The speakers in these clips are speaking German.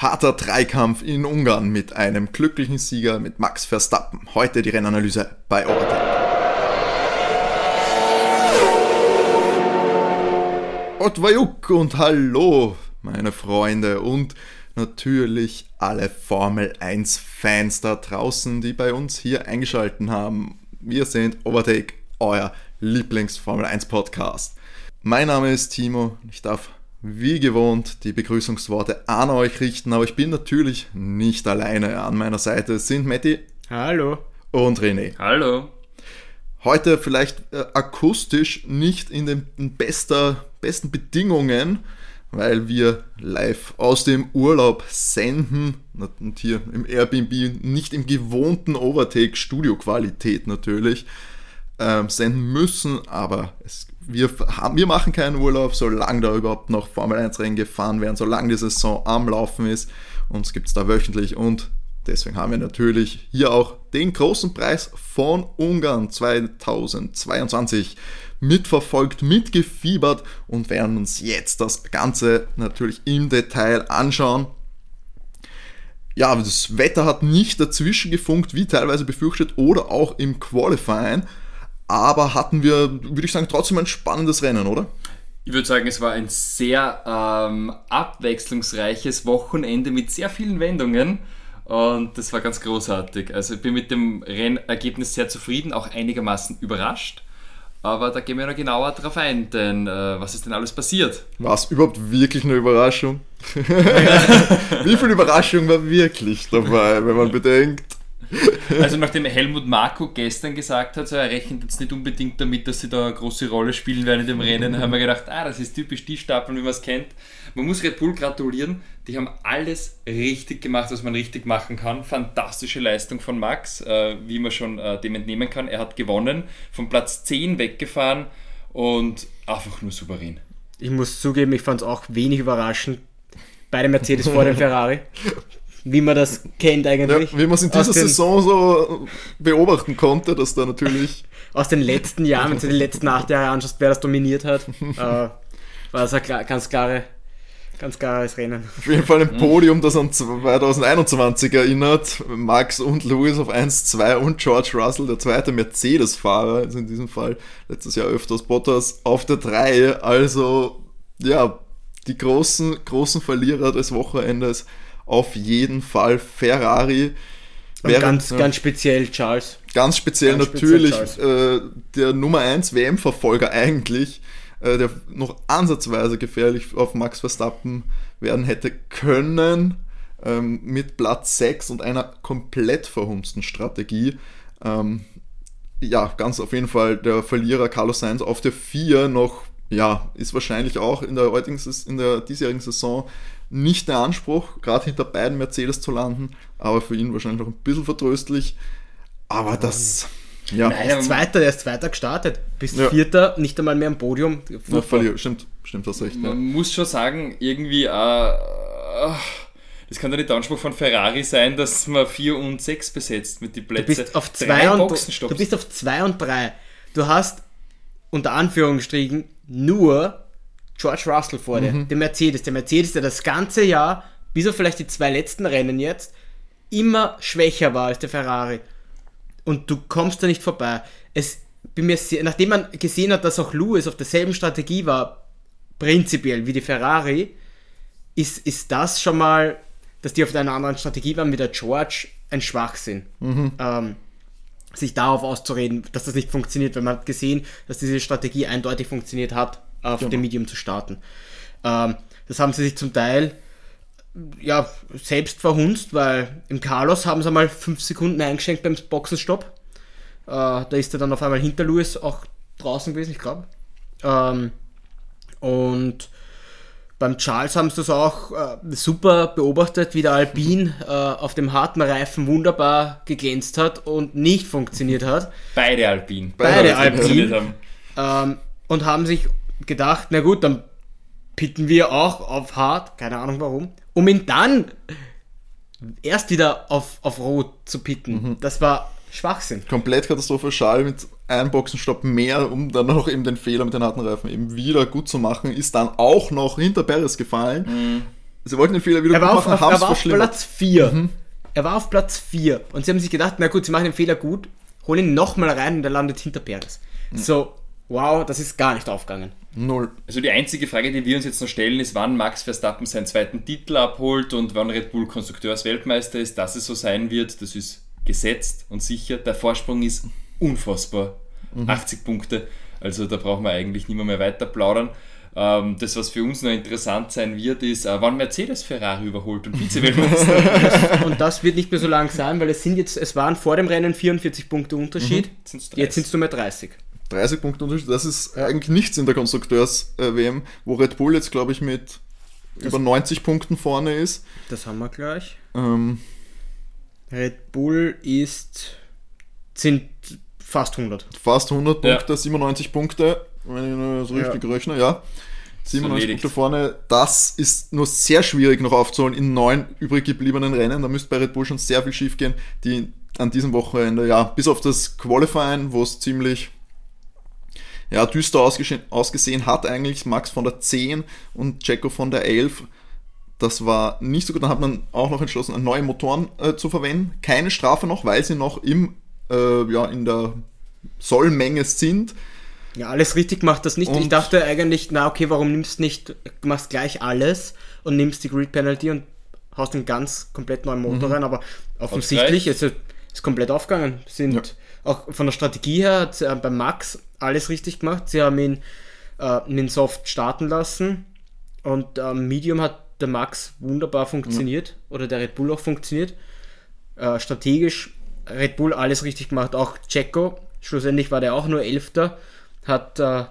Harter Dreikampf in Ungarn mit einem glücklichen Sieger mit Max Verstappen. Heute die Rennanalyse bei Overtake. Otvajuk und hallo, meine Freunde und natürlich alle Formel 1 Fans da draußen, die bei uns hier eingeschalten haben. Wir sind Overtake, euer Lieblings Formel 1 Podcast. Mein Name ist Timo, ich darf wie gewohnt die Begrüßungsworte an euch richten, aber ich bin natürlich nicht alleine. An meiner Seite sind Matti. Hallo. Und René. Hallo. Heute vielleicht äh, akustisch nicht in den bester, besten Bedingungen, weil wir live aus dem Urlaub senden und hier im Airbnb nicht im gewohnten Overtake-Studio-Qualität natürlich ähm, senden müssen, aber es wir, haben, wir machen keinen Urlaub, solange da überhaupt noch Formel 1 Rennen gefahren werden, solange die Saison am Laufen ist. Uns gibt es da wöchentlich und deswegen haben wir natürlich hier auch den großen Preis von Ungarn 2022 mitverfolgt, mitgefiebert und werden uns jetzt das Ganze natürlich im Detail anschauen. Ja, das Wetter hat nicht dazwischen gefunkt, wie teilweise befürchtet, oder auch im Qualifying. Aber hatten wir, würde ich sagen, trotzdem ein spannendes Rennen, oder? Ich würde sagen, es war ein sehr ähm, abwechslungsreiches Wochenende mit sehr vielen Wendungen. Und das war ganz großartig. Also ich bin mit dem Rennergebnis sehr zufrieden, auch einigermaßen überrascht. Aber da gehen wir noch genauer drauf ein, denn äh, was ist denn alles passiert? War es überhaupt wirklich eine Überraschung? Wie viel Überraschung war wirklich dabei, wenn man bedenkt, Also nachdem Helmut Marko gestern gesagt hat, so er rechnet jetzt nicht unbedingt damit, dass sie da eine große Rolle spielen werden in dem Rennen, haben wir gedacht, ah, das ist typisch die Stapeln, wie man es kennt. Man muss Red Bull gratulieren, die haben alles richtig gemacht, was man richtig machen kann. Fantastische Leistung von Max, äh, wie man schon äh, dem entnehmen kann. Er hat gewonnen, von Platz 10 weggefahren und einfach nur souverän. Ich muss zugeben, ich fand es auch wenig überraschend. Beide Mercedes vor dem Ferrari wie man das kennt eigentlich. Ja, wie man es in dieser den, Saison so beobachten konnte, dass da natürlich... Aus den letzten Jahren, wenn du die letzten acht Jahre anschaust, wer das dominiert hat, äh, war das ein klar, ganz klare Ganz klares Rennen. Auf jeden Fall ein Podium, das an 2021 erinnert. Max und Lewis auf 1, 2 und George Russell, der zweite Mercedes-Fahrer, also in diesem Fall letztes Jahr öfters Bottas, auf der 3. Also, ja, die großen, großen Verlierer des Wochenendes auf jeden Fall Ferrari. Während, ganz, ja, ganz speziell Charles. Ganz speziell ganz natürlich speziell äh, der Nummer 1 WM-Verfolger eigentlich, äh, der noch ansatzweise gefährlich auf Max Verstappen werden hätte können, ähm, mit Platz 6 und einer komplett verhunzten Strategie. Ähm, ja, ganz auf jeden Fall der Verlierer Carlos Sainz auf der 4 noch, ja, ist wahrscheinlich auch in der heutigen, in der diesjährigen Saison nicht der Anspruch, gerade hinter beiden Mercedes zu landen, aber für ihn wahrscheinlich noch ein bisschen vertröstlich. Aber das. Ja. Nein, er ist Zweiter, der ist Zweiter gestartet. Bis ja. Vierter, nicht einmal mehr am Podium. Ja, verlier, stimmt, stimmt das recht. Man ja. muss schon sagen, irgendwie, äh, das kann doch nicht der Anspruch von Ferrari sein, dass man 4 und 6 besetzt mit den Plätzen. Du bist auf 2 und, du bist auf 2 und 3. Du hast unter Anführungsstrichen nur George Russell vor dir, mhm. der Mercedes. Der Mercedes, der das ganze Jahr, bis auf vielleicht die zwei letzten Rennen jetzt, immer schwächer war als der Ferrari. Und du kommst da nicht vorbei. Es, bin mir sehr, nachdem man gesehen hat, dass auch Lewis auf derselben Strategie war, prinzipiell wie die Ferrari, ist, ist das schon mal, dass die auf einer anderen Strategie waren wie der George, ein Schwachsinn. Mhm. Ähm, sich darauf auszureden, dass das nicht funktioniert, weil man hat gesehen, dass diese Strategie eindeutig funktioniert hat auf genau. dem Medium zu starten. Ähm, das haben sie sich zum Teil ja, selbst verhunzt, weil im Carlos haben sie mal fünf Sekunden eingeschenkt beim Boxenstopp. Äh, da ist er dann auf einmal hinter Lewis auch draußen gewesen, ich glaube. Ähm, und beim Charles haben sie das auch äh, super beobachtet, wie der Alpin äh, auf dem harten Reifen wunderbar geglänzt hat und nicht funktioniert hat. Beide Alpin. Beide, Beide Alpin. Haben. Ähm, und haben sich gedacht, na gut, dann pitten wir auch auf hart, keine Ahnung warum, um ihn dann erst wieder auf, auf rot zu pitten. Mhm. Das war Schwachsinn. Komplett katastrophal mit einem Boxenstopp mehr, um dann noch eben den Fehler mit den harten Reifen eben wieder gut zu machen, ist dann auch noch hinter Perez gefallen. Mhm. sie wollten den Fehler wieder er war auf, machen, er war auf Platz 4. Mhm. Er war auf Platz 4 und sie haben sich gedacht, na gut, sie machen den Fehler gut, holen ihn nochmal rein und er landet hinter Perez. Mhm. So, wow, das ist gar nicht aufgegangen. Null. Also die einzige Frage, die wir uns jetzt noch stellen, ist, wann Max Verstappen seinen zweiten Titel abholt und wann Red Bull Konstrukteursweltmeister ist. Dass es so sein wird, das ist gesetzt und sicher. Der Vorsprung ist unfassbar. Mhm. 80 Punkte. Also da brauchen wir eigentlich nicht mehr, mehr weiter plaudern. Ähm, das, was für uns noch interessant sein wird, ist, äh, wann Mercedes Ferrari überholt und Vize-Weltmeister. und das wird nicht mehr so lang sein, weil es sind jetzt, es waren vor dem Rennen 44 Punkte Unterschied. Mhm. Jetzt sind es nur mehr 30. 30 Punkte Unterschied, das ist eigentlich nichts in der Konstrukteurs-WM, wo Red Bull jetzt, glaube ich, mit das über 90 Punkten vorne ist. Das haben wir gleich. Ähm, Red Bull ist sind fast 100. Fast 100 Punkte, ja. 97 Punkte, wenn ich das richtig ja. rechne, ja. 97 Punkte vorne, das ist nur sehr schwierig noch aufzuholen in neun übrig gebliebenen Rennen. Da müsste bei Red Bull schon sehr viel schief gehen, die an diesem Wochenende, ja, bis auf das Qualifying, wo es ziemlich ja, düster ausgesehen hat eigentlich Max von der 10 und Checo von der 11. Das war nicht so gut. Dann hat man auch noch entschlossen, neue Motoren äh, zu verwenden. Keine Strafe noch, weil sie noch im, äh, ja, in der Sollmenge sind. Ja, alles richtig macht das nicht. Und ich dachte eigentlich, na okay, warum nimmst du nicht, machst gleich alles und nimmst die Grid Penalty und haust einen ganz komplett neuen Motor mhm. rein, aber offensichtlich ist es komplett aufgegangen. Sind ja. Auch von der Strategie her hat äh, bei Max alles richtig gemacht. Sie haben ihn äh, in den Soft starten lassen und äh, Medium hat der Max wunderbar funktioniert mhm. oder der Red Bull auch funktioniert. Äh, strategisch Red Bull alles richtig gemacht. Auch Checo, schlussendlich war der auch nur Elfter, hat äh,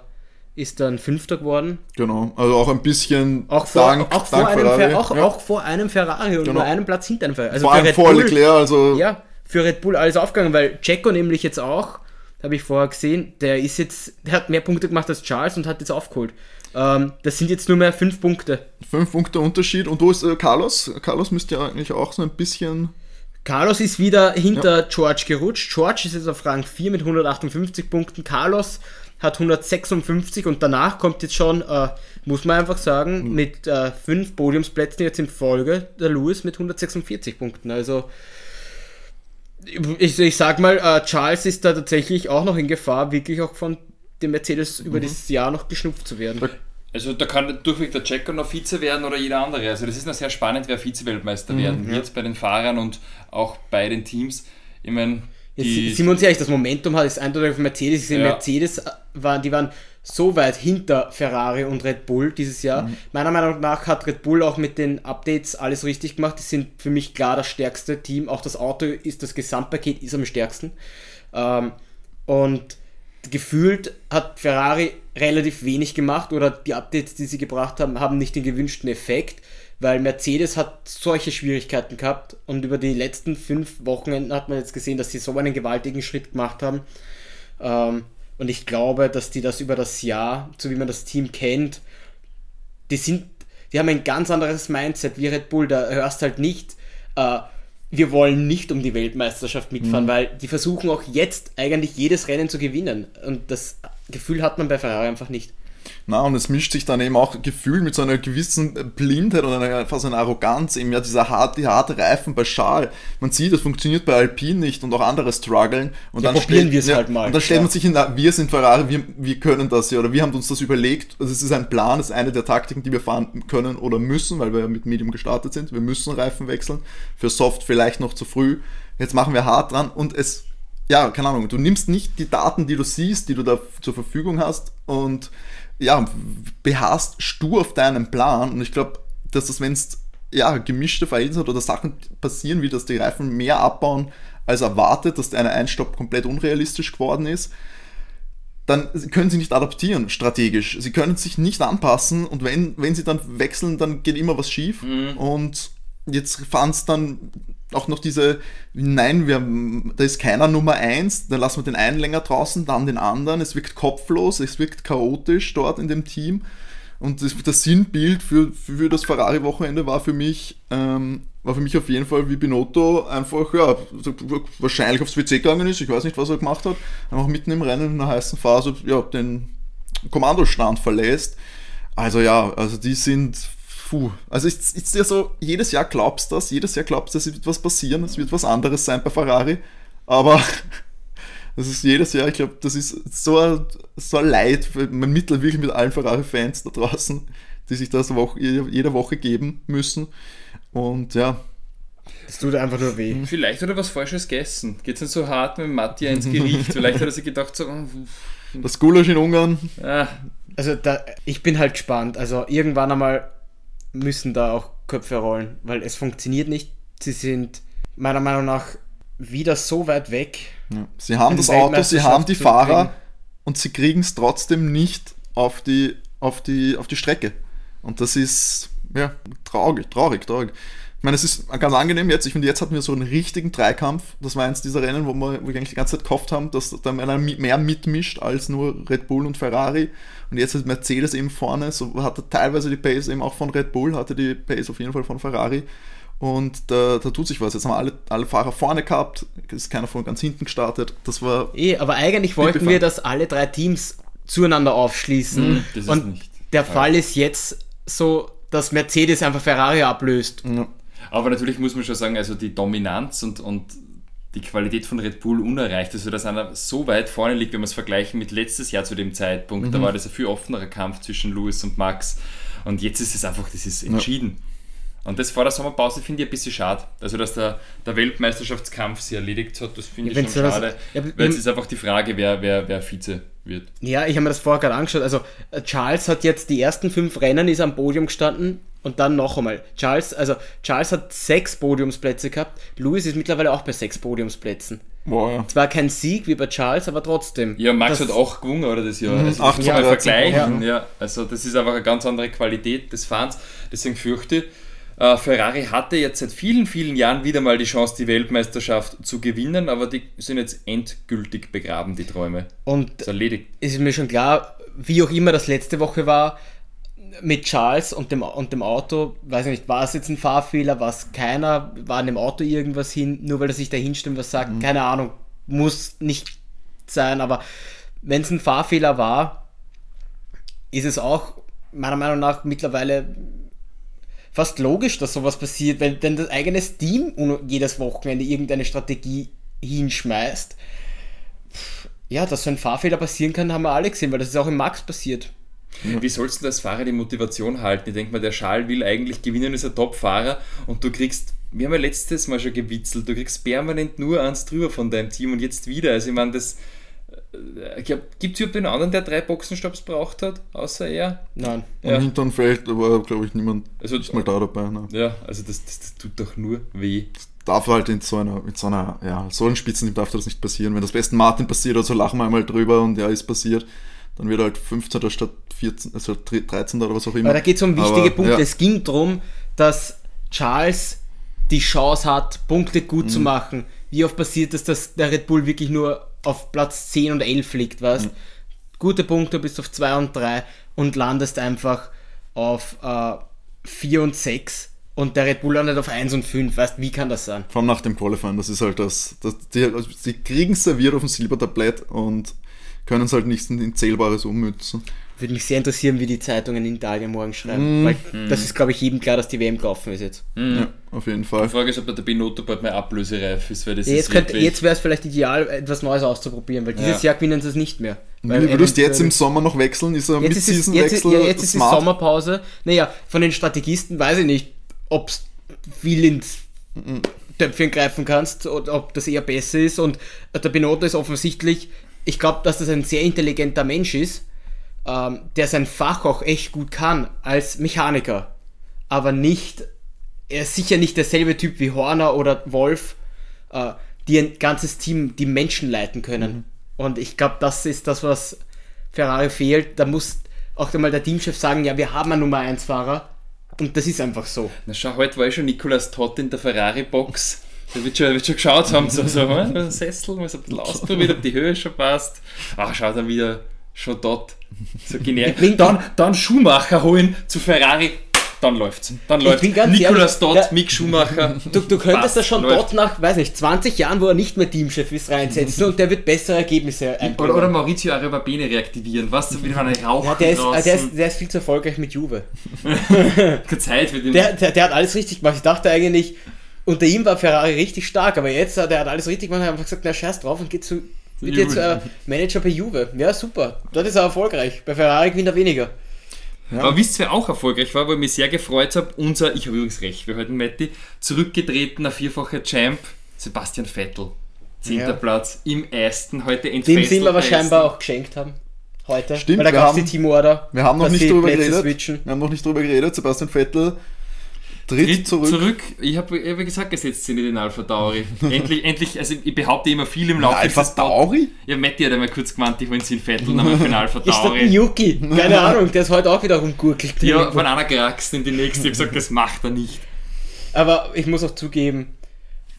ist dann Fünfter geworden. Genau, also auch ein bisschen auch vor, dank, auch vor, einem, Ferrari. Auch, ja. auch vor einem Ferrari und genau. nur einen Platz hinter einem Ferrari. Also vor allem vor Leclerc, also... Ja, für Red Bull alles aufgegangen, weil Checo nämlich jetzt auch habe ich vorher gesehen, der ist jetzt, der hat mehr Punkte gemacht als Charles und hat jetzt aufgeholt. Ähm, das sind jetzt nur mehr fünf Punkte. Fünf Punkte Unterschied. Und wo ist äh, Carlos? Carlos müsste ja eigentlich auch so ein bisschen. Carlos ist wieder hinter ja. George gerutscht. George ist jetzt auf Rang 4 mit 158 Punkten. Carlos hat 156 und danach kommt jetzt schon, äh, muss man einfach sagen, mhm. mit äh, fünf Podiumsplätzen jetzt in Folge der Lewis mit 146 Punkten. Also ich, ich sag mal, äh, Charles ist da tatsächlich auch noch in Gefahr, wirklich auch von dem Mercedes über mhm. dieses Jahr noch geschnupft zu werden. Also da kann durchweg der Checker noch Vize werden oder jeder andere. Also das ist noch sehr spannend, wer Vize-Weltmeister mhm, werden wird bei den Fahrern und auch bei den Teams. Ich meine, die, sind wir uns ehrlich, das Momentum hat ist eindeutig auf Mercedes. Ja. Mercedes äh, waren, die waren so weit hinter Ferrari und Red Bull dieses Jahr. Mhm. Meiner Meinung nach hat Red Bull auch mit den Updates alles richtig gemacht. Die sind für mich klar das stärkste Team. Auch das Auto ist, das Gesamtpaket ist am stärksten. Ähm, und gefühlt hat Ferrari relativ wenig gemacht oder die Updates, die sie gebracht haben, haben nicht den gewünschten Effekt, weil Mercedes hat solche Schwierigkeiten gehabt und über die letzten fünf Wochenenden hat man jetzt gesehen, dass sie so einen gewaltigen Schritt gemacht haben. Ähm, und ich glaube, dass die das über das Jahr, so wie man das Team kennt, die sind, die haben ein ganz anderes Mindset wie Red Bull. Da hörst halt nicht, äh, wir wollen nicht um die Weltmeisterschaft mitfahren, mhm. weil die versuchen auch jetzt eigentlich jedes Rennen zu gewinnen. Und das Gefühl hat man bei Ferrari einfach nicht. Na, und es mischt sich dann eben auch Gefühl mit so einer gewissen Blindheit und einer, fast einer Arroganz, eben ja dieser harte, die harte Reifen bei Schal. Man sieht, das funktioniert bei Alpine nicht und auch andere strugglen. Und ja, dann probieren wir es ja, halt mal. Und dann stellt ja. man sich hin, wir sind Ferrari, wir, wir können das ja, oder wir haben uns das überlegt. Also es ist ein Plan, das ist eine der Taktiken, die wir fahren können oder müssen, weil wir ja mit Medium gestartet sind. Wir müssen Reifen wechseln. Für Soft vielleicht noch zu früh. Jetzt machen wir hart dran und es ja, keine Ahnung, du nimmst nicht die Daten, die du siehst, die du da zur Verfügung hast und ja, beharrst stur auf deinen Plan. Und ich glaube, dass das, wenn es ja, gemischte Verhältnisse oder Sachen passieren, wie dass die Reifen mehr abbauen als erwartet, dass der eine Einstopp komplett unrealistisch geworden ist, dann können sie nicht adaptieren strategisch. Sie können sich nicht anpassen und wenn, wenn sie dann wechseln, dann geht immer was schief. Mhm. Und jetzt fahren es dann auch noch diese, nein, wir, da ist keiner Nummer eins, dann lassen wir den einen länger draußen, dann den anderen. Es wirkt kopflos, es wirkt chaotisch dort in dem Team. Und das, das Sinnbild für, für das Ferrari-Wochenende war für mich, ähm, war für mich auf jeden Fall, wie Binotto einfach, ja, wahrscheinlich aufs WC gegangen ist, ich weiß nicht, was er gemacht hat, einfach mitten im Rennen in einer heißen Phase, ja, den Kommandostand verlässt. Also ja, also die sind puh, also ist, ist ja so, jedes Jahr glaubst du das, jedes Jahr glaubst du, es wird was passieren, es wird was anderes sein bei Ferrari, aber das ist jedes Jahr, ich glaube, das ist so ein, so ein Leid, man mittelt wirklich mit allen Ferrari-Fans da draußen, die sich das Woche, jede Woche geben müssen und ja, das tut einfach nur weh. Vielleicht hat er was Falsches gegessen. Geht es nicht so hart mit Matti ins Gericht. Vielleicht hat er sich gedacht, so. Oh, das Gulasch in Ungarn. Ah. Also da, ich bin halt gespannt. Also irgendwann einmal müssen da auch Köpfe rollen, weil es funktioniert nicht. Sie sind meiner Meinung nach wieder so weit weg. Ja. Sie haben das Auto, sie haben die Fahrer kriegen. und sie kriegen es trotzdem nicht auf die, auf, die, auf die Strecke. Und das ist ja traurig, traurig, traurig. Ich meine, es ist ganz angenehm jetzt. Ich finde, jetzt hatten wir so einen richtigen Dreikampf. Das war eins dieser Rennen, wo wir, wo wir eigentlich die ganze Zeit gehofft haben, dass da einer mehr mitmischt als nur Red Bull und Ferrari. Und jetzt ist Mercedes eben vorne. So hatte teilweise die Pace eben auch von Red Bull, hatte die Pace auf jeden Fall von Ferrari. Und da, da tut sich was. Jetzt haben wir alle, alle Fahrer vorne gehabt, ist keiner von ganz hinten gestartet. Das war. Eh, aber eigentlich wollten wir, dass alle drei Teams zueinander aufschließen. Mhm, und der Fall ist jetzt so, dass Mercedes einfach Ferrari ablöst. Ja. Aber natürlich muss man schon sagen, also die Dominanz und, und die Qualität von Red Bull unerreicht. Also, dass einer so weit vorne liegt, wenn wir es vergleichen mit letztes Jahr zu dem Zeitpunkt, mhm. da war das ein viel offenerer Kampf zwischen Lewis und Max. Und jetzt ist es einfach, das ist entschieden. Ja. Und das vor der Sommerpause finde ich ein bisschen schade. Also, dass der, der Weltmeisterschaftskampf sich erledigt hat, das finde ich schon schade. Ja, weil es ist einfach die Frage, wer, wer, wer Vize wird. Ja, ich habe mir das vorher gerade angeschaut. Also, Charles hat jetzt die ersten fünf Rennen, ist am Podium gestanden und dann noch einmal. Charles, also Charles hat sechs Podiumsplätze gehabt. Lewis ist mittlerweile auch bei sechs Podiumsplätzen. Boah. Zwar kein Sieg wie bei Charles, aber trotzdem. Ja, Max hat auch gewonnen, oder das Jahr. Mhm. Also acht Jahre vergleichen. Ja. ja. also das ist einfach eine ganz andere Qualität des Fahrens. Deswegen fürchte ich, äh, Ferrari hatte jetzt seit vielen, vielen Jahren wieder mal die Chance, die Weltmeisterschaft zu gewinnen, aber die sind jetzt endgültig begraben, die Träume. Und ist erledigt. Ist mir schon klar, wie auch immer das letzte Woche war, mit Charles und dem, und dem Auto, weiß ich nicht, war es jetzt ein Fahrfehler, war es keiner, war in dem Auto irgendwas hin, nur weil er sich da hinstellt was sagt, mhm. keine Ahnung, muss nicht sein, aber wenn es ein Fahrfehler war, ist es auch meiner Meinung nach mittlerweile fast logisch, dass sowas passiert, wenn denn das eigene Team jedes Wochenende irgendeine Strategie hinschmeißt. Ja, dass so ein Fahrfehler passieren kann, haben wir alle gesehen, weil das ist auch im Max passiert. Wie sollst du als Fahrer die Motivation halten? Ich denke mal, der Schal will eigentlich gewinnen, ist ein Top-Fahrer und du kriegst, wir haben ja letztes Mal schon gewitzelt, du kriegst permanent nur eins drüber von deinem Team und jetzt wieder. Also ich meine, das äh, Gibt es überhaupt einen anderen, der drei Boxenstopps braucht hat, außer er? Nein. Ja. Am hinteren Feld war, glaube ich, niemand also, ist mal da dabei. Ne? Ja, also das, das, das, tut doch nur weh. Das darf halt in so einer, in so einer, ja, so einem Spitzenteam darf das nicht passieren. Wenn das besten Martin passiert, also lachen wir einmal drüber und ja, ist passiert dann wird er halt 15. statt 14, also 13. oder was auch immer. Aber da geht es um wichtige Aber, Punkte. Ja. Es ging darum, dass Charles die Chance hat, Punkte gut mhm. zu machen. Wie oft passiert es, dass der Red Bull wirklich nur auf Platz 10 und 11 liegt, weißt mhm. Gute Punkte bis auf 2 und 3 und landest einfach auf äh, 4 und 6 und der Red Bull landet auf 1 und 5, weißt wie kann das sein? Vor allem nach dem Qualifying, das ist halt das, das die, also die kriegen serviert auf dem Silbertablett und können es halt nicht in Zählbares ummützen. Würde mich sehr interessieren, wie die Zeitungen in Italien morgen schreiben. Mm. Weil das ist, glaube ich, jedem klar, dass die WM gelaufen ist jetzt. Mm. Ja, auf jeden Fall. Die Frage ist, ob der Binotto bald mal ablösereif ist, weil das ja, jetzt, jetzt wäre es vielleicht ideal, etwas Neues auszuprobieren, weil dieses ja. Jahr gewinnen sie es nicht mehr. Weil du würdest jetzt im Sommer noch wechseln? Ist er mit Season Wechsel? Ja, jetzt ist die Sommerpause. Naja, von den Strategisten weiß ich nicht, ob es viel ins Töpfchen greifen kannst oder ob das eher besser ist. Und der Binotto ist offensichtlich ich glaube, dass das ein sehr intelligenter Mensch ist, ähm, der sein Fach auch echt gut kann als Mechaniker. Aber nicht, er ist sicher nicht derselbe Typ wie Horner oder Wolf, äh, die ein ganzes Team, die Menschen leiten können. Mhm. Und ich glaube, das ist das, was Ferrari fehlt. Da muss auch einmal der Teamchef sagen, ja, wir haben einen Nummer 1 Fahrer. Und das ist einfach so. Na schau, heute war ich schon Nicolas Todd in der Ferrari-Box. Der wird schon, wird schon geschaut haben, so, so ein Sessel, so ein bisschen ausprobiert, ob die Höhe schon passt. Ach, schaut er wieder schon dort. So generisch. Dann, dann Schuhmacher holen zu Ferrari. dann läuft's. Dann läuft's. Nicolas Dott, ja, Mick Schumacher. Du, du könntest da schon Dott nach, weiß nicht, 20 Jahren, wo er nicht mehr Teamchef ist, reinsetzen und der wird bessere Ergebnisse einbringen. Oder, oder Maurizio Arrebabene reaktivieren, was du wieder eine Rauch ja, der, ist, der, ist, der ist viel zu erfolgreich mit Juve. Keine Zeit für den. Der, der, der hat alles richtig gemacht. Ich dachte eigentlich, unter ihm war Ferrari richtig stark, aber jetzt, der hat alles richtig gemacht, hat einfach gesagt, na scheiß drauf und geht zu, wird jetzt äh, Manager bei Juve. Ja, super. Dort ist er erfolgreich. Bei Ferrari gewinnt er weniger. Ja. Aber wisst ihr, wer auch erfolgreich war, wo ich mich sehr gefreut habe? Unser, ich habe übrigens recht, wir heute Matti, zurückgetretener vierfacher Champ, Sebastian Vettel. Zehnter ja. Platz im ersten, heute entfesselt. Dem sie ihm aber scheinbar auch geschenkt haben. Heute. Stimmt, Weil da gab es die Teamorder. Wir haben noch nicht drüber geredet. Switchen. Wir haben noch nicht drüber geredet. Sebastian Vettel tritt, tritt zurück. zurück. Ich habe hab gesagt, gesetzt sind in den Alpha Tauri. endlich, endlich, also ich behaupte immer viel im Laufe Alpha Tauri? Ja, Matti hat einmal kurz gemeint, ich wollte sie in Vettel, dann für den Alpha Tauri. Ist Yuki? Keine Ahnung, der ist heute auch wieder rumgurkelt. Ja, von einer geraxt in die nächste. Ich habe gesagt, das macht er nicht. Aber ich muss auch zugeben,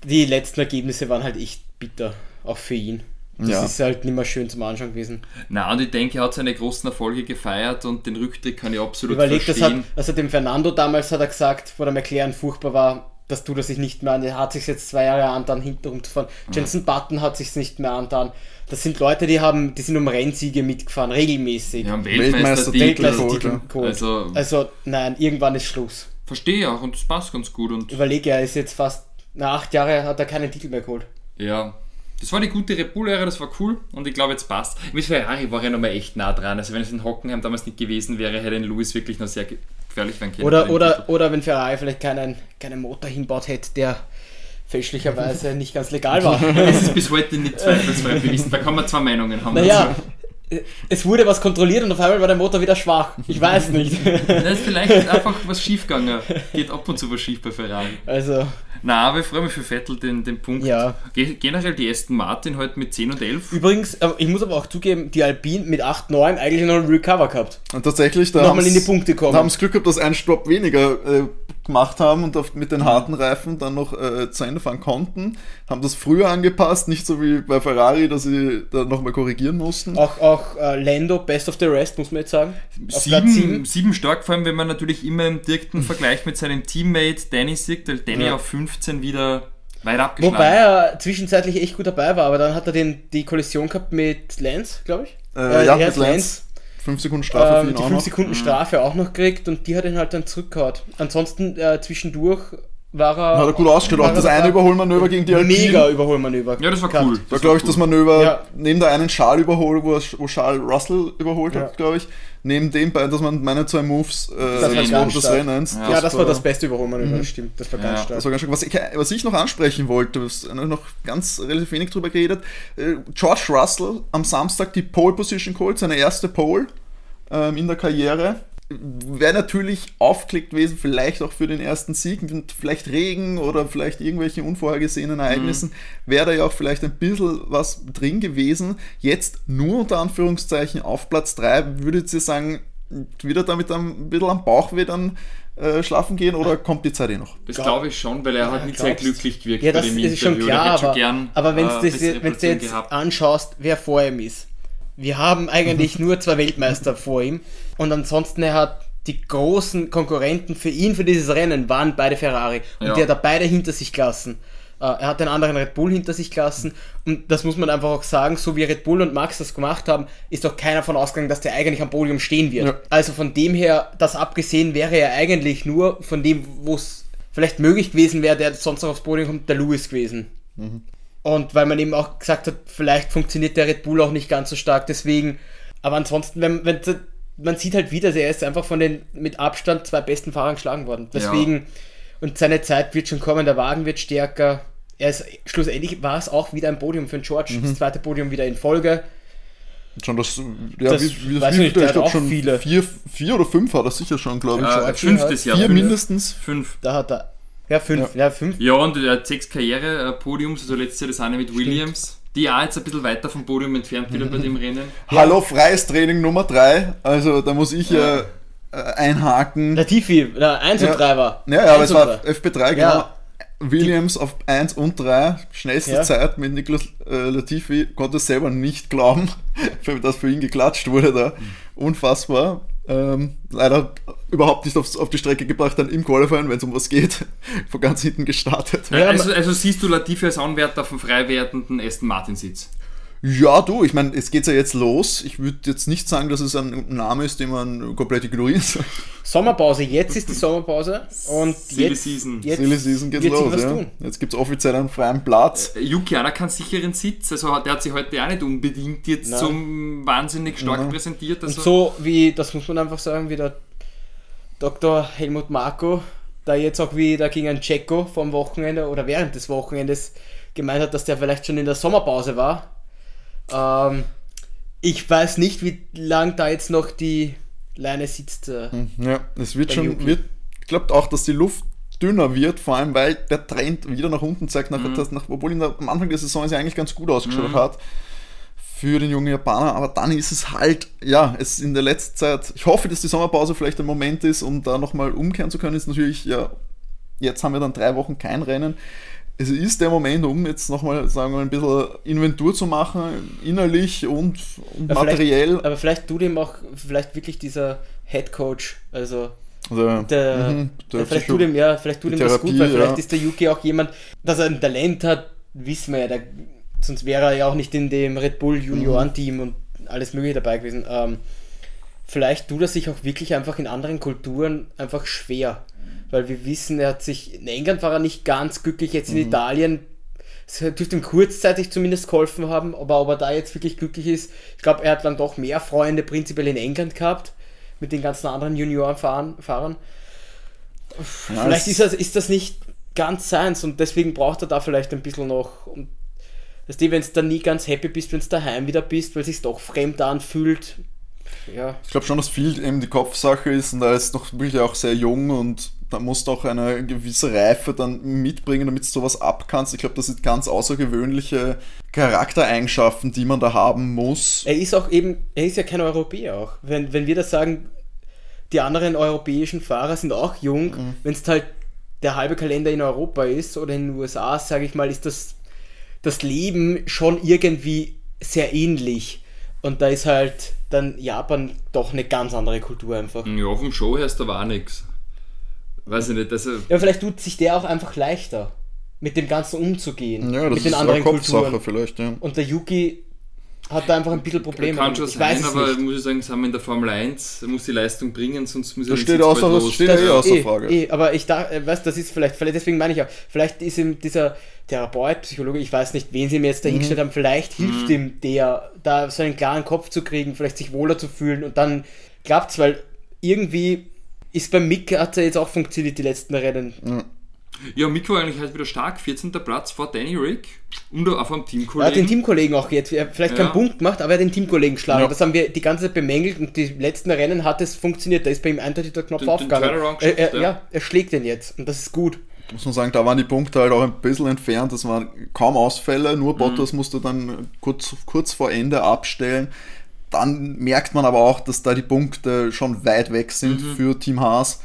die letzten Ergebnisse waren halt echt bitter, auch für ihn. Das ja. ist halt nicht mehr schön zum Anschauen gewesen. Na, und ich denke, er hat seine großen Erfolge gefeiert und den Rücktritt kann ich absolut Überlegt, verstehen. Das hat, also dem Fernando damals hat er gesagt, wo der McLaren furchtbar war, das tut er sich nicht mehr an. Er hat sich jetzt zwei Jahre angetan, hinterrum zu fahren. Jensen Button hat sich nicht mehr angetan. Das sind Leute, die haben, die sind um Rennsiege mitgefahren, regelmäßig. Ja, Weltmeistertitel. Weltmeistertitel Also, also, nein, irgendwann ist Schluss. Verstehe auch und das passt ganz gut. Und Überlege, er ist jetzt fast, nach acht Jahren hat er keinen Titel mehr geholt. Ja, das war die gute Red Bull-Ära, das war cool und ich glaube, jetzt passt. Mit Ferrari war ja nochmal echt nah dran. Also, wenn es in Hockenheim damals nicht gewesen wäre, hätte ein Lewis wirklich noch sehr gefährlich werden können. Oder, oder, oder wenn Ferrari vielleicht keinen, keinen Motor hinbaut hätte, der fälschlicherweise nicht ganz legal war. Das ist bis heute nicht zweifelsfrei bewiesen. Da kann man zwei Meinungen haben. Naja, es wurde was kontrolliert und auf einmal war der Motor wieder schwach. Ich weiß nicht. Da ist vielleicht einfach was schiefgegangen. Geht ab und zu was schief bei Ferrari. Also. Na, aber ich freue mich für Vettel den, den Punkt. Ja. Generell die Aston Martin heute mit 10 und 11. Übrigens, ich muss aber auch zugeben, die Alpine mit 8, 9 eigentlich noch einen Recover gehabt. Und tatsächlich, da nochmal in die Punkte kommen. Da haben sie Glück gehabt, dass ein Stopp weniger äh, gemacht haben und auf, mit den harten Reifen dann noch äh, zu Ende fahren konnten. Haben das früher angepasst, nicht so wie bei Ferrari, dass sie da nochmal korrigieren mussten. Auch, auch äh, Lando, Best of the Rest, muss man jetzt sagen. Sieben, sieben. sieben stark, vor allem wenn man natürlich immer im direkten Vergleich mit seinem Teammate Danny sieht, weil Danny ja. auf 15 wieder weit abgeschlagen Wobei er zwischenzeitlich echt gut dabei war, aber dann hat er den, die Kollision gehabt mit Lance, glaube ich. Äh, ja, mit Lance. Lance 5 Sekunden Strafe ähm, für ihn die 5 Sekunden Strafe auch noch gekriegt und die hat ihn halt dann zurückgehauen. Ansonsten äh, zwischendurch war er. Hat er gut ausgestellt. Auch das eine Überholmanöver gegen die Alpine. Mega Überholmanöver. Ja, das war cool. Da glaube ich, das Manöver ja. neben der einen Schal überholt, wo, wo Charles Russell überholt ja. hat, glaube ich. Neben dem, dass man meine zwei Moves äh, das des, Rennen, des Rennens. Ja, das, das war das beste Überholmanöver, mhm. stimmt. Das war ganz stark. Das war ganz stark. Was ich, was ich noch ansprechen wollte, was noch ganz relativ wenig drüber geredet, äh, George Russell am Samstag die Pole Position geholt, seine erste Pole ähm, in der Karriere. Wäre natürlich aufgelegt gewesen, vielleicht auch für den ersten Sieg, mit vielleicht Regen oder vielleicht irgendwelche unvorhergesehenen Ereignissen, mhm. wäre da ja auch vielleicht ein bisschen was drin gewesen. Jetzt nur unter Anführungszeichen auf Platz 3, würdet ihr sagen, wieder damit ein bisschen am Bauch dann äh, schlafen gehen oder kommt die Zeit eh noch? Das glaube ich schon, weil er ja, hat nicht sehr glücklich gewirkt ja, das bei dem ist Interview. Schon klar, aber, gern, aber wenn äh, du dir jetzt gehabt. anschaust, wer vor ihm ist, wir haben eigentlich nur zwei Weltmeister vor ihm und ansonsten er hat die großen Konkurrenten für ihn für dieses Rennen waren beide Ferrari und ja. die hat er beide hinter sich gelassen. Äh, er hat den anderen Red Bull hinter sich gelassen und das muss man einfach auch sagen, so wie Red Bull und Max das gemacht haben, ist doch keiner von ausgegangen, dass der eigentlich am Podium stehen wird. Ja. Also von dem her, das abgesehen wäre er eigentlich nur von dem, wo es vielleicht möglich gewesen wäre, der sonst noch aufs Podium kommt, der Lewis gewesen. Mhm. Und weil man eben auch gesagt hat, vielleicht funktioniert der Red Bull auch nicht ganz so stark, deswegen. Aber ansonsten, wenn, wenn man sieht halt wieder, er ist einfach von den mit Abstand zwei besten Fahrern geschlagen worden. Deswegen, ja. und seine Zeit wird schon kommen, der Wagen wird stärker. Er ist, schlussendlich war es auch wieder ein Podium für den George, mhm. das zweite Podium wieder in Folge. Schon das, ja, das, wie, wie weiß nicht, ich glaube schon viele. Vier, vier oder fünf hat er sicher schon, glaube ich. Ja, fünftes Jahr. Vier mindestens. Fünf. Da hat er ja, fünf. Ja, ja fünf. Ja, und er hat sechs Karriere-Podiums, also letztes Jahr das eine mit Williams. Die auch jetzt ein bisschen weiter vom Podium entfernt wieder bei dem Rennen. Hallo, freies Training Nummer 3. Also da muss ich ja äh, einhaken. Latifi, ja, 1 und 3 war. Ja, ja aber es war FP3, genau. Williams auf 1 und 3, schnellste ja. Zeit mit Niklas äh, Latifi, konnte es selber nicht glauben, dass für ihn geklatscht wurde da. Unfassbar. Ähm, leider überhaupt nicht aufs, auf die Strecke gebracht, dann im Qualifying, wenn es um was geht, von ganz hinten gestartet. Ja, also, also, siehst du Latifi als Anwärter auf dem frei werdenden Aston Martin Sitz? Ja, du, ich meine, es geht ja jetzt los. Ich würde jetzt nicht sagen, dass es ein Name ist, den man komplett ignorieren soll. Sommerpause, jetzt ist die Sommerpause und Silly jetzt, Season. jetzt Silly Season geht's los. was Ja. tun. Jetzt gibt es offiziell einen freien Platz. Äh, Yuki Ana kann sicheren Sitz, also der hat sich heute auch nicht unbedingt jetzt Nein. zum wahnsinnig stark Nein. präsentiert. Und Also, so wie, das muss man einfach sagen, wie der Dr. Helmut Marko, da jetzt auch wieder gegen einen Checo vom Wochenende oder während des Wochenendes gemeint hat, dass der vielleicht schon in der Sommerpause war. Ähm, ich weiß nicht, wie lang da jetzt noch die Leine sitzt. äh. Ja, es wird schon, Yuki. wird, ich glaube auch, dass die Luft dünner wird, vor allem weil der Trend wieder nach unten zeigt, nach, Mhm. dass nach, obwohl in der, am Anfang der Saison es ja eigentlich ganz gut ausgeschaut hat für den jungen Japaner, aber dann ist es halt, ja, es in der letzten Zeit, ich hoffe, dass die Sommerpause vielleicht ein Moment ist, um da nochmal umkehren zu können, ist natürlich, ja, jetzt haben wir dann drei Wochen kein Rennen. Es ist der Moment, um jetzt nochmal, sagen wir, ein bisschen Inventur zu machen, innerlich und, und vielleicht- materiell. Aber vielleicht tut ihm auch vielleicht wirklich dieser Head Coach, also Also, der, mhm, der vielleicht tut ihm ja, vielleicht tut ihm das gut, weil vielleicht ja. ist der Yuki auch jemand, dass er ein Talent hat, wissen wir ja, der, sonst wäre er ja auch nicht in dem Red Bull Junioren-Team und alles mögliche dabei gewesen. Ähm, vielleicht tut er sich auch wirklich einfach in anderen Kulturen einfach schwer, weil wir wissen, er hat sich in England war er nicht ganz glücklich, jetzt in Mhm. Italien es dürfte ihm kurzzeitig zumindest geholfen haben, aber ob er da jetzt wirklich glücklich ist, ich glaube, er hat dann doch mehr Freunde prinzipiell in England gehabt, mit den ganzen anderen Juniorenfahrern. Fahrern. Ja, vielleicht ist das, ist das nicht ganz seins und deswegen braucht er da vielleicht ein bisschen noch. Und dass du, wenn du dann nie ganz happy bist, wenn du daheim wieder bist, weil es sich doch fremd anfühlt. Ja, Ich glaube schon, dass viel eben die Kopfsache ist und er ist noch wirklich auch sehr jung und da musst du auch eine gewisse Reife dann mitbringen, damit du sowas abkannst. Ich glaube, das sind ganz außergewöhnliche Charaktereigenschaften, die man da haben muss. er ist auch eben, er ist ja kein Europäer auch. Wenn, wenn wir das sagen, die anderen europäischen Fahrer sind auch jung, Mhm. wenn es halt der halbe Kalender in Europa ist oder in den USA, sage ich mal, ist das, das Leben schon irgendwie sehr ähnlich. Und da ist halt dann Japan doch eine ganz andere Kultur einfach. ja, auf dem Show heißt da war nichts. Weiß ich nicht, also Ja, vielleicht tut sich der auch einfach leichter, mit dem Ganzen umzugehen. Ja, das mit den ist anderen eine Kopfsache Kulturen. vielleicht, ja. Und der Yuki hat da einfach ein bisschen Probleme. kann schon ich sein, weiß es aber nicht. muss ich sagen, sind wir in der Formel 1, er muss die Leistung bringen, sonst muss er Das den steht außer- das los. steht Das- eh außer eh, Frage. Eh, aber ich dachte, äh, weißt, das ist vielleicht, vielleicht, deswegen meine ich ja, vielleicht ist ihm dieser Therapeut, Psychologe, ich weiß nicht, wen sie ihm jetzt da Mhm. haben, vielleicht hilft ihm der, da so einen klaren Kopf zu kriegen, vielleicht sich wohler zu fühlen und dann klappt's, weil irgendwie ist beim Mick hat er jetzt auch funktioniert, die letzten Rennen. Ja, Miko eigentlich halt wieder stark, 14. Platz vor Danny Rick und auch vom Er hat den Teamkollegen. Teamkollegen auch jetzt, er hat vielleicht keinen Ja. Punkt gemacht, aber er hat den Teamkollegen geschlagen. Ja. Das haben wir die ganze Zeit bemängelt und die letzten Rennen hat es funktioniert. Da ist bei ihm eindeutig der Knopf Den- den aufgegangen. Turnaround er, er, ja. ja, er schlägt den jetzt und das ist gut. muss man sagen, da waren die Punkte halt auch ein bisschen entfernt. Das waren kaum Ausfälle, Mhm. nur Bottas musste dann kurz, kurz vor Ende abstellen. Dann merkt man aber auch, dass da die Punkte schon weit weg sind Mhm. für Team Haas.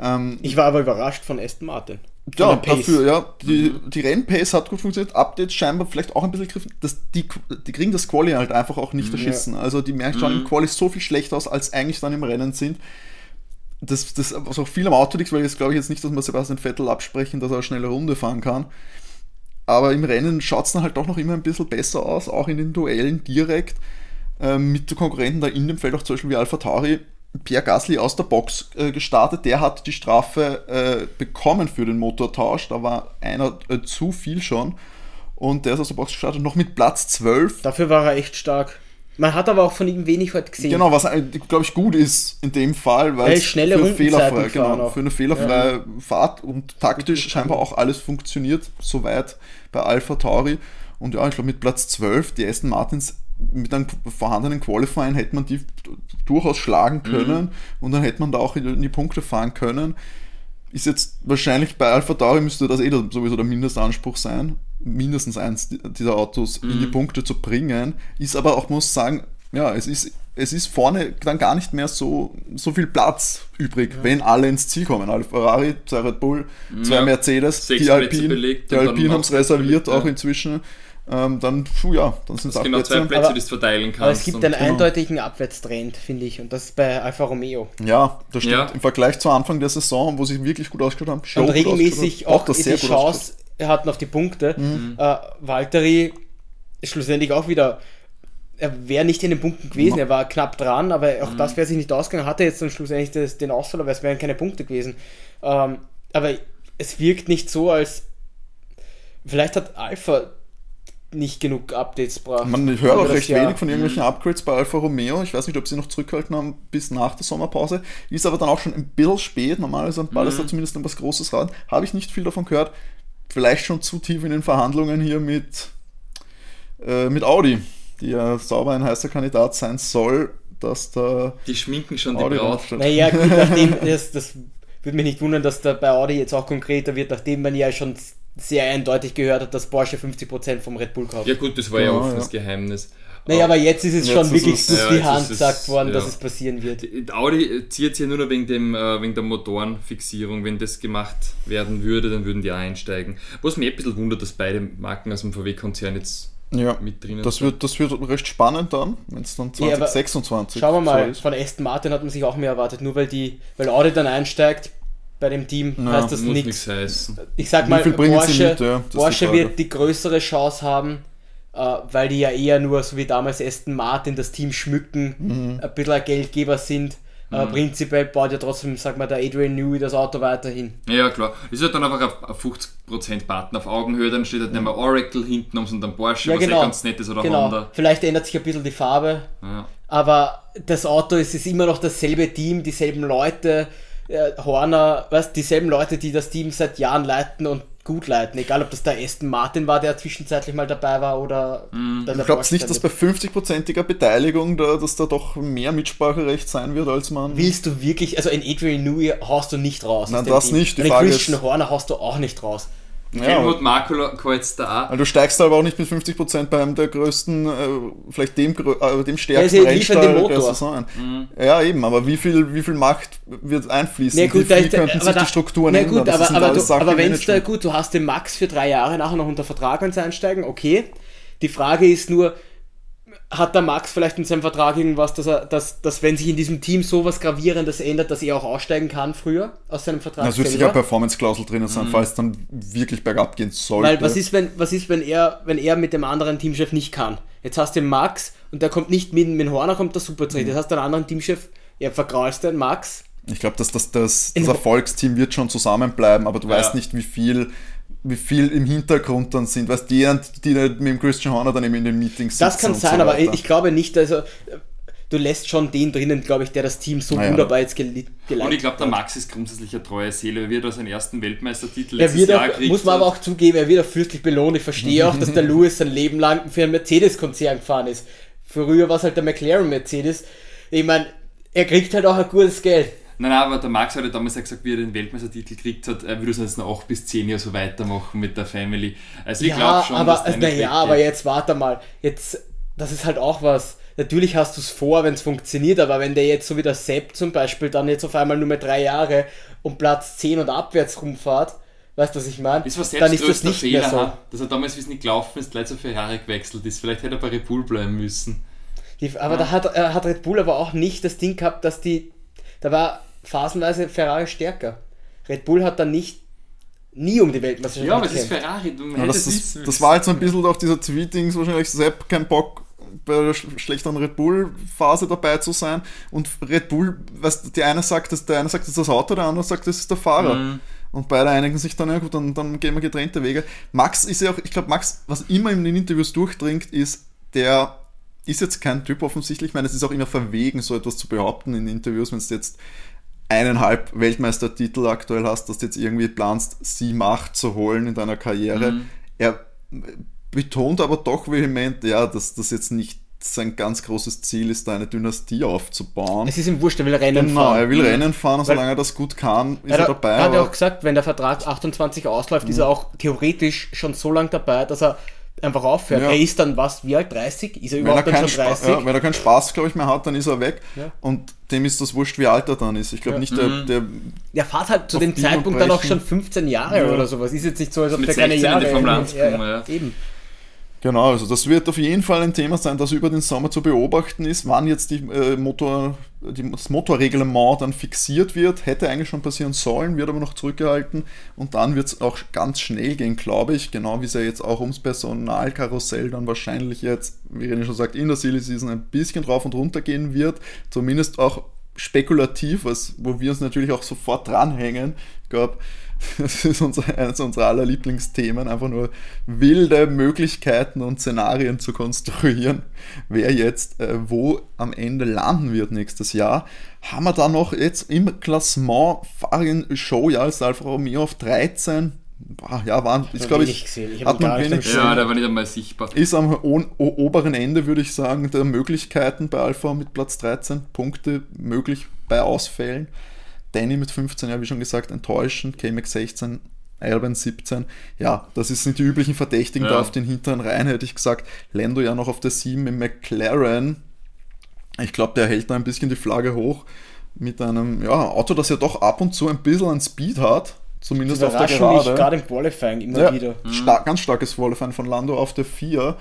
Ähm, Ich war aber überrascht von Aston Martin. Ja, dafür, ja. Die, die Rennpace hat gut funktioniert, Updates scheinbar vielleicht auch ein bisschen gegriffen. Das, die, die kriegen das Quali halt einfach auch nicht erschissen. Also die merken schon im Quali so viel schlechter aus, als eigentlich dann im Rennen sind. Das, das was auch viel am Auto liegt, weil jetzt glaube ich jetzt nicht, dass wir Sebastian Vettel absprechen, dass er eine schnelle Runde fahren kann. Aber im Rennen schaut es dann halt doch noch immer ein bisschen besser aus, auch in den Duellen direkt ähm, mit den Konkurrenten da in dem Feld, auch zum Beispiel wie Alpha Tauri. Pierre Gasly aus der Box äh, gestartet, der hat die Strafe äh, bekommen für den Motortausch, da war einer äh, zu viel schon und der ist aus der Box gestartet, noch mit Platz 12. Dafür war er echt stark. Man hat aber auch von ihm wenig heute gesehen. Genau, was glaube ich gut ist in dem Fall, weil es schnelle für, fehlerfrei, genau, für eine fehlerfreie Fahrt und taktisch scheinbar auch alles funktioniert, soweit bei Alpha Tauri. Und ja, ich glaube mit Platz 12, die Aston Martins mit einem vorhandenen Qualifying hätte man die durchaus schlagen können und dann hätte man da auch in die Punkte fahren können. Ist jetzt wahrscheinlich bei Alpha Tauri müsste das eh sowieso der Mindestanspruch sein, mindestens eins dieser Autos in die Punkte zu bringen. Ist aber auch, muss sagen, ja, es ist, es ist vorne dann gar nicht mehr so, so viel Platz übrig, wenn alle ins Ziel kommen. Alfa Ferrari, zwei Red Bull, zwei Ja. Mercedes, Sechs die Alpine, belegt die Alpine haben es reserviert belegt, auch ja. inzwischen. Ähm, dann, puh, ja, dann sind es genau zwei Plätze, aber, die du verteilen kannst. Aber es gibt einen genau. eindeutigen Abwärtstrend, finde ich, und das ist bei Alfa Romeo. Ja, das stimmt. Ja. Im Vergleich zu Anfang der Saison, wo sie wirklich gut ausgeschaut haben, und regelmäßig auch, auch die Chance hatten auf die Punkte. Mhm. Äh, Valtteri schlussendlich auch wieder er wäre nicht in den Punkten gewesen, er war knapp dran, aber auch mhm. das wäre sich nicht ausgegangen, hatte jetzt dann schlussendlich das, den Ausfall, aber es wären keine Punkte gewesen. Ähm, aber es wirkt nicht so, als vielleicht hat Alpha nicht genug Updates braucht. Man hört auch recht Jahr. wenig von irgendwelchen mhm. Upgrades bei Alfa Romeo. Ich weiß nicht, ob sie noch zurückgehalten haben bis nach der Sommerpause. Ist aber dann auch schon ein bisschen spät. Normalerweise mhm. ballert da zumindest ein was Großes ran. Habe ich nicht viel davon gehört. Vielleicht schon zu tief in den Verhandlungen hier mit, äh, mit Audi, die ja sauber ein heißer Kandidat sein soll, dass da. Die schminken schon Audi die Braut. Naja, gut, nachdem das, das würde mich nicht wundern, dass da bei Audi jetzt auch konkreter wird, nachdem man ja schon sehr eindeutig gehört hat, dass Porsche 50% vom Red Bull kauft. Ja gut, das war ja, ja offenes ja. Geheimnis. Naja, aber jetzt ist es jetzt schon wirklich es, durch ja, die Hand gesagt worden, ja. dass es passieren wird. Audi zieht sich ja nur noch wegen, dem, äh, wegen der Motorenfixierung. Wenn das gemacht werden würde, dann würden die auch einsteigen. Was mich ein bisschen wundert, dass beide Marken aus dem VW-Konzern jetzt ja, mit drinnen das wird, das wird recht spannend dann, wenn es dann 2026 ja, Schauen wir mal, so von Aston Martin hat man sich auch mehr erwartet. Nur weil, die, weil Audi dann einsteigt, bei dem Team ja, heißt das nichts. Ich sag mal, Porsche, mit, ja? Porsche wird die größere Chance haben, äh, weil die ja eher nur, so wie damals Aston Martin, das Team schmücken, mhm. ein bisschen ein Geldgeber sind. Mhm. Aber prinzipiell baut ja trotzdem, sag mal, der Adrian Newey das Auto weiterhin. Ja, klar. Ist halt dann einfach ein 50% Button auf Augenhöhe, dann steht halt nicht mehr Oracle hinten um, sondern Porsche, ja, was genau. ganz nett ist, oder genau. Honda. Vielleicht ändert sich ein bisschen die Farbe, ja. aber das Auto ist, ist immer noch dasselbe Team, dieselben Leute äh, Horner, weißt dieselben Leute, die das Team seit Jahren leiten und gut leiten. Egal, ob das der Aston Martin war, der zwischenzeitlich mal dabei war oder. Mm. Ich glaube nicht, dass bei 50-prozentiger Beteiligung, da, dass da doch mehr Mitspracherecht sein wird, als man. Willst du wirklich, also in Adrian Newey haust du nicht raus. Nein, das Team. nicht. Die in Christian Horner haust du auch nicht raus. Ja, Helmut Marko jetzt da. Also du steigst aber auch nicht mit 50% bei einem der größten, äh, vielleicht dem, äh, dem stärksten ja, Rennstall der Saison. Mhm. Ja, eben, aber wie viel, wie viel Macht wird einfließen? Nee, gut, wie viel könnten sich da, die Strukturen nee, gut, ändern? aber, aber, du, aber wenn es da gut, du hast den Max für drei Jahre nachher noch unter Vertrag, wenn sie einsteigen, okay. Die Frage ist nur, hat der Max vielleicht in seinem Vertrag irgendwas, dass er, dass, dass wenn sich in diesem Team sowas Gravierendes ändert, dass er auch aussteigen kann früher aus seinem Vertrag? Da wird sicher eine Performance-Klausel drinnen sein, mhm. falls dann wirklich bergab gehen sollte. Weil was ist, wenn, was ist, wenn er, wenn er mit dem anderen Teamchef nicht kann? Jetzt hast du den Max und der kommt nicht mit, mit Horner kommt der super zurecht. Mhm. Jetzt hast du einen anderen Teamchef, ja, vergraulst den Max. Ich glaube, dass das, das, das Erfolgsteam wird schon zusammenbleiben, aber du ja. weißt nicht, wie viel wie viel im Hintergrund dann sind, was die, die mit dem Christian Horner dann eben in den Meetings sitzen. Das kann sein, so aber ich glaube nicht, also du lässt schon den drinnen, glaube ich, der das Team so naja. wunderbar jetzt geleitet hat. Und ich glaube, der Max ist grundsätzlich eine treue Seele. Er wird auch seinen ersten Weltmeistertitel letztes wird Jahr auch, kriegt. Muss man aber auch zugeben, er wird auch fürstlich belohnt. Ich verstehe auch, dass der Lewis sein Leben lang für einen Mercedes-Konzern gefahren ist. Früher war es halt der McLaren-Mercedes. Ich meine, er kriegt halt auch ein gutes Geld. Nein, nein, aber der Max hat ja damals gesagt, wie er den Weltmeistertitel gekriegt hat, er würde es jetzt noch 8 bis 10 Jahre so weitermachen mit der Family. Also ich ja, glaube schon, aber, dass also, naja, aber jetzt warte mal, jetzt, das ist halt auch was. Natürlich hast du es vor, wenn es funktioniert, aber wenn der jetzt so wie der Sepp zum Beispiel dann jetzt auf einmal nur mehr drei Jahre um Platz 10 und abwärts rumfahrt, Weißt du, was ich meine? Das war dann ist das nicht Fehler, mehr so. Hat, dass er damals, wie es nicht gelaufen ist, gleich zu Ferrari gewechselt ist. Vielleicht hätte er bei Red Bull bleiben müssen. Die, aber ja. da hat, äh, hat Red Bull aber auch nicht das Ding gehabt, dass die. Da war phasenweise Ferrari stärker. Red Bull hat dann nicht nie um die Weltmeisterschaft Ja, aber es ist Ferrari. Du ja, das, das, das, war jetzt ein bisschen auf dieser Tweetings wahrscheinlich Sepp kein Bock bei der schlechteren Red Bull Phase dabei zu sein und Red Bull, weißt die eine sagt, dass der eine sagt, das ist das Auto, der andere sagt, das ist der Fahrer. Mhm. Und beide einigen sich dann, ja gut, dann, dann gehen wir getrennte Wege. Max ist ja auch, ich glaube, Max, was immer in den Interviews durchdringt, ist, der ist jetzt kein Typ offensichtlich. Ich meine, es ist auch immer verwegen, so etwas zu behaupten in Interviews, wenn es jetzt eineinhalb Weltmeistertitel aktuell hast, dass du jetzt irgendwie planst, sie Macht zu holen in deiner Karriere. Mhm. Er betont aber doch vehement, ja, dass das jetzt nicht sein ganz großes Ziel ist, da eine Dynastie aufzubauen. Es ist ihm wurscht, er will Rennen genau, fahren. er will mhm. Rennen fahren und solange er das gut kann, ist er, er dabei. Er hat ja auch gesagt, wenn der Vertrag 28 ausläuft, mhm. ist er auch theoretisch schon so lange dabei, dass er einfach aufhört. Ja. Er ist dann was, wie alt? 30? Ist er überhaupt dann schon 30? Ja, wenn er keinen Spaß, glaube ich, mehr hat, dann ist er weg. Ja. Und dem ist das wurscht, wie alt er dann ist. Ich glaube nicht, der, mhm. der. Der fährt halt zu dem Zeitpunkt dann auch schon 15 Jahre oder sowas. Ist jetzt nicht so, als ob der keine Jahre. Vom Land ja, Eben. Genau, also das wird auf jeden Fall ein Thema sein, das über den Sommer zu beobachten ist. Wann jetzt die, äh, Motor, die, das Motorreglement dann fixiert wird, hätte eigentlich schon passieren sollen, wird aber noch zurückgehalten. Und dann wird es auch ganz schnell gehen, glaube ich. Genau wie es ja jetzt auch ums Personalkarussell dann wahrscheinlich jetzt, wie René schon sagt, in der Silly Season ein bisschen drauf und runter gehen wird. Zumindest auch spekulativ, was, wo wir uns natürlich auch sofort dranhängen. Ich glaube, das ist unser, eines unserer aller Lieblingsthemen, einfach nur wilde Möglichkeiten und Szenarien zu konstruieren, wer jetzt äh, wo am Ende landen wird nächstes Jahr. Haben wir da noch jetzt im Klassement Farin Show, ja, als Alfa Romeo auf 13, ja, waren, ich glaube ich, ich hat man wenig gesehen. Ja, der war nicht einmal sichtbar. Ist am oberen Ende, würde ich sagen, der Möglichkeiten bei Alpha mit Platz 13, Punkte möglich bei Ausfällen. Danny mit 15, ja, wie schon gesagt, enttäuschend. K-Max 16, Alban 17. Ja, das sind die üblichen Verdächtigen ja. da auf den hinteren Reihen, hätte ich gesagt. Lando ja noch auf der 7 mit McLaren. Ich glaube, der hält da ein bisschen die Flagge hoch mit einem ja, Auto, das ja doch ab und zu ein bisschen an Speed hat. Zumindest auf der Gerade. gerade im Qualifying immer ja, wieder. Star ganz starkes Qualifying von Lando auf der 4.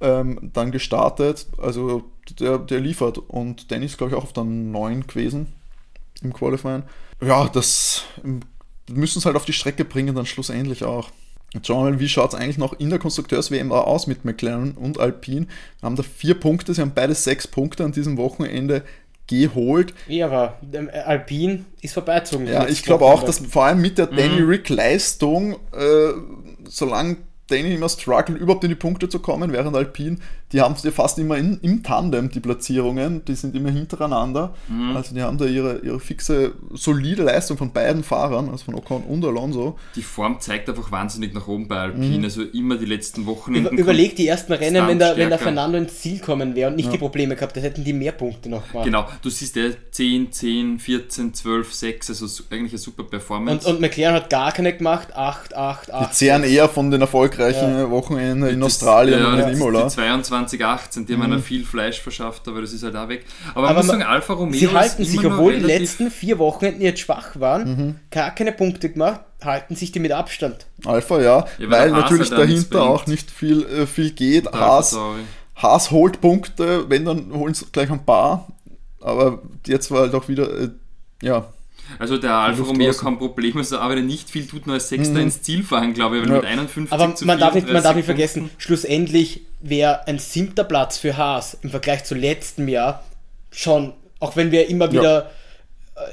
Ähm, dann gestartet. Also der, der liefert. Und Dennis, glaube ich, auch auf der 9 gewesen im Qualifying. Ja, das müssen es halt auf die Strecke bringen, dann schlussendlich auch. Jetzt schauen wir mal, wie schaut es eigentlich noch in der Konstrukteurs-WM aus mit McLaren und Alpine. Wir haben da vier Punkte, sie haben beide sechs Punkte an diesem Wochenende geholt. Ja, aber ähm, Alpine ist vorbeizogen. Ja, ich glaube auch, dass vor allem mit der mhm. Danny Rick Leistung, äh, solange Danny immer struggle, überhaupt in die Punkte zu kommen, während Alpine, die haben es ja fast immer in, im Tandem, die Platzierungen, die sind immer hintereinander. Mhm. Also die haben da ihre, ihre fixe, solide Leistung von beiden Fahrern, also von Ocon und Alonso. Die Form zeigt einfach wahnsinnig nach oben bei Alpine, mhm. also immer die letzten Wochen. Über, überleg die ersten Rennen, wenn der, wenn der Fernando ins Ziel kommen wäre und nicht ja. die Probleme gehabt, dann hätten die mehr Punkte noch gemacht. Genau, du siehst ja 10, 10, 14, 12, 6, also eigentlich eine super Performance. Und, und McLaren hat gar keine gemacht, 8, 8, 8. Die zehren eher von den Erfolg erfolgreichen ja. Wochenende in Australien ja, und in Imola. Die 22, 18, die haben mhm. viel Fleisch verschafft, aber das ist halt auch weg. Aber, aber man muss sagen, Alfa Romeo Sie halten sich, obwohl die letzten vier Wochenenden jetzt schwach waren, mhm. gar keine Punkte gemacht, halten sich die mit Abstand. Alpha, ja, ja weil natürlich halt dahinter auch nicht viel, äh, viel geht. Haas, Haas holt Punkte, wenn dann holen sie gleich ein paar. Aber jetzt war halt auch wieder, äh, ja, also der Alfa Romeo kann problemlos aber nicht viel tut, nur als Sechster mhm. ins Ziel fahren, glaube ich, weil ja. mit 51 Aber zu man darf, nicht, man darf nicht vergessen, schlussendlich wäre ein siebter Platz für Haas im Vergleich zu letztem Jahr schon, auch wenn wir immer wieder ja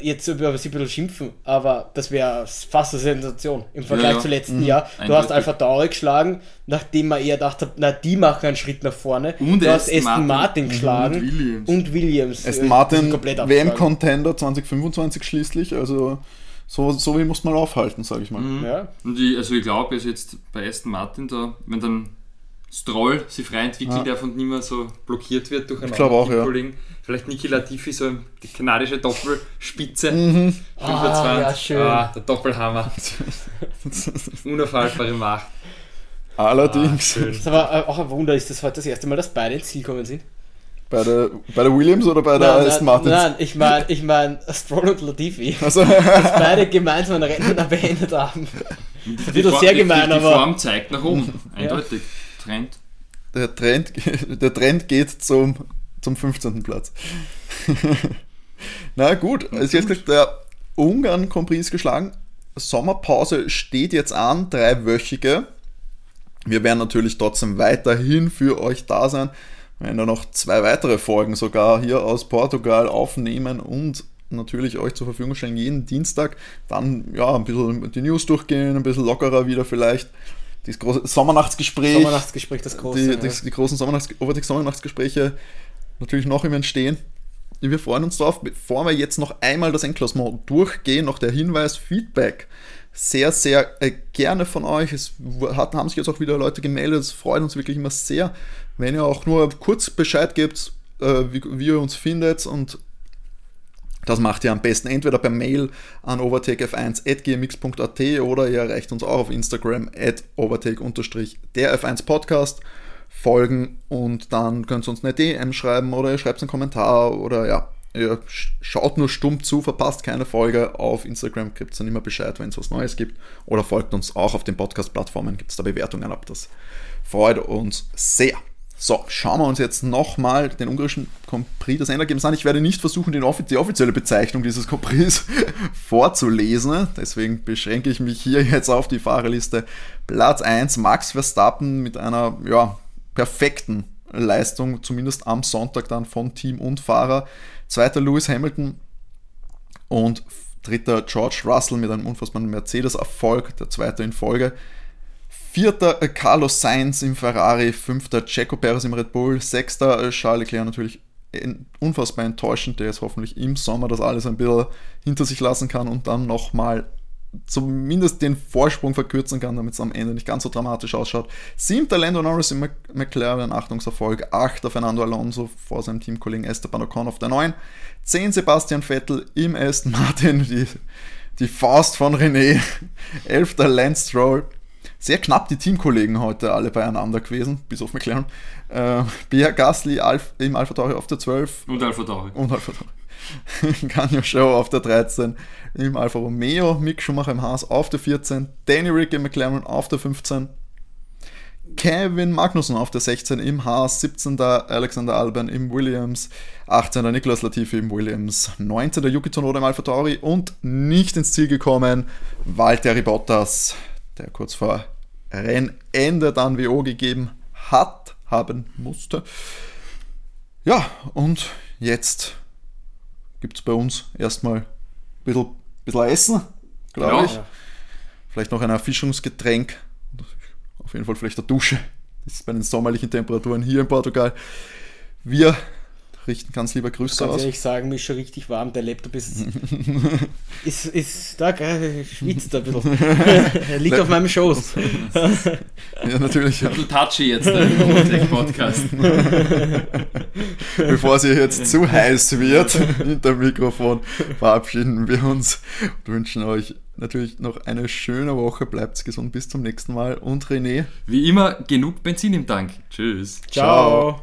jetzt über sie ein bisschen schimpfen, aber das wäre fast eine Sensation im Vergleich ja, ja. zu letzten mhm. Jahr. Du Eindeutig. hast Alpha Tauri geschlagen, nachdem man eher dachte, na, die machen einen Schritt nach vorne. Und du hast Aston Martin, Martin geschlagen und Williams. Und Williams Aston Martin WM-Contender 2025 schließlich, also so, so wie muss man aufhalten, sage ich mal. Mhm. Ja. Und ich, also ich glaube, ist jetzt bei Aston Martin da, wenn dann Stroll sich frei entwickelt, ja. der von nicht mehr so blockiert wird durch einen auch, ja. Kollegen. Vielleicht Niki Latifi, so die kanadische Doppelspitze. Mhm. 25. Ah, ja, schön. Ah, der Doppelhammer. Unaufhaltbare Macht. Allerdings. Ah, das ist aber auch ein Wunder, ist das heute das erste Mal, dass beide ins Ziel kommen sind? Bei der, bei der Williams oder bei der Aston Martin? Nein, ich meine ich mein Stroll und Latifi. Also. dass beide gemeinsam ein Rennen beendet haben. Das ist wieder sehr gemein, die, die aber. Die Form zeigt nach oben, eindeutig. Ja. Trend. Der Trend, der Trend geht zum, zum 15. Platz. Na gut, also jetzt gesagt, der Ungarn Grand ist geschlagen. Sommerpause steht jetzt an, dreiwöchige. Wir werden natürlich trotzdem weiterhin für euch da sein. Wir werden da noch zwei weitere Folgen sogar hier aus Portugal aufnehmen und natürlich euch zur Verfügung stellen, jeden Dienstag. Dann ja, ein bisschen die News durchgehen, ein bisschen lockerer wieder vielleicht das große Sommernachtsgespräch. Somernachtsgespräch, das große. Die, die, die großen Sommernachts Somernachtsgespräche natürlich noch im Entstehen. Wir freuen uns darauf, bevor wir jetzt noch einmal das Endklassement durchgehen, noch der Hinweis, Feedback. Sehr, sehr äh, gerne von euch. Es hat, haben sich jetzt auch wieder Leute gemeldet. Es freut uns wirklich immer sehr, wenn ihr auch nur kurz Bescheid gebt, äh, wie, wie ihr uns findet und das macht ihr am besten entweder per Mail an overtakef1.gmx.at oder ihr erreicht uns auch auf Instagram at overtake-der F1 Podcast folgen und dann könnt ihr uns eine DM schreiben oder ihr schreibt einen Kommentar oder ja, ihr schaut nur stumm zu, verpasst keine Folge. Auf Instagram gibt es dann immer Bescheid, wenn es was Neues gibt. Oder folgt uns auch auf den Podcast-Plattformen, gibt es da Bewertungen ab. Das freut uns sehr. So, schauen wir uns jetzt nochmal den ungarischen Prix das Endergebnis an. Ich werde nicht versuchen, die offizielle Bezeichnung dieses Prix vorzulesen. Deswegen beschränke ich mich hier jetzt auf die Fahrerliste. Platz 1, Max Verstappen mit einer ja, perfekten Leistung, zumindest am Sonntag dann von Team und Fahrer. Zweiter Lewis Hamilton und dritter George Russell mit einem unfassbaren Mercedes-Erfolg, der zweite in Folge. Vierter äh, Carlos Sainz im Ferrari, fünfter Checo Perez im Red Bull, sechster äh, Charles Leclerc natürlich unfassbar enttäuschend, der jetzt hoffentlich im Sommer das alles ein bisschen hinter sich lassen kann und dann nochmal zumindest den Vorsprung verkürzen kann, damit es am Ende nicht ganz so dramatisch ausschaut. Siebter Lando Norris im McLaren, Achtungserfolg. Achter Fernando Alonso vor seinem Teamkollegen Esteban Ocon auf der 9. Zehn Sebastian Vettel im Aston Martin, die, die Faust von René. Elfter Lance Stroll. Sehr knapp die Teamkollegen heute alle beieinander gewesen, bis auf McLaren. Äh, Bia Gasly Alf, im Alpha Tauri auf der 12. Und Alpha Tauri. Und Alpha Tauri. Canio Show auf der 13, im Alfa Romeo, Mick Schumacher im Haas auf der 14, Danny Rick im McLaren auf der 15, Kevin Magnussen auf der 16 im Haas, 17. Alexander Alban im Williams, 18. Niklas Latifi im Williams, 19. Yuki Tsunoda im Tauri und nicht ins Ziel gekommen, Valtteri Bottas, der kurz vor Rennende dann WO gegeben hat, haben musste. Ja, und jetzt gibt es bei uns erstmal ein bisschen, bisschen Essen, glaube ich. Ja. Vielleicht noch ein Erfischungsgetränk. Auf jeden Fall vielleicht eine Dusche. Das ist bei den sommerlichen Temperaturen hier in Portugal. Wir richten ganz lieber Grüße Kannst aus. ehrlich sagen, mir ist schon richtig warm. Der Laptop ist, ist, ist da, schwitzt ein bisschen. er liegt auf meinem Schoß. ja, natürlich. Ein bisschen touchy jetzt im Podcast. Bevor es jetzt zu heiß wird hinter dem Mikrofon, verabschieden wir uns und wünschen euch natürlich noch eine schöne Woche. Bleibt gesund. Bis zum nächsten Mal. Und René. Wie immer, genug Benzin im Tank. Tschüss. Ciao. Ciao.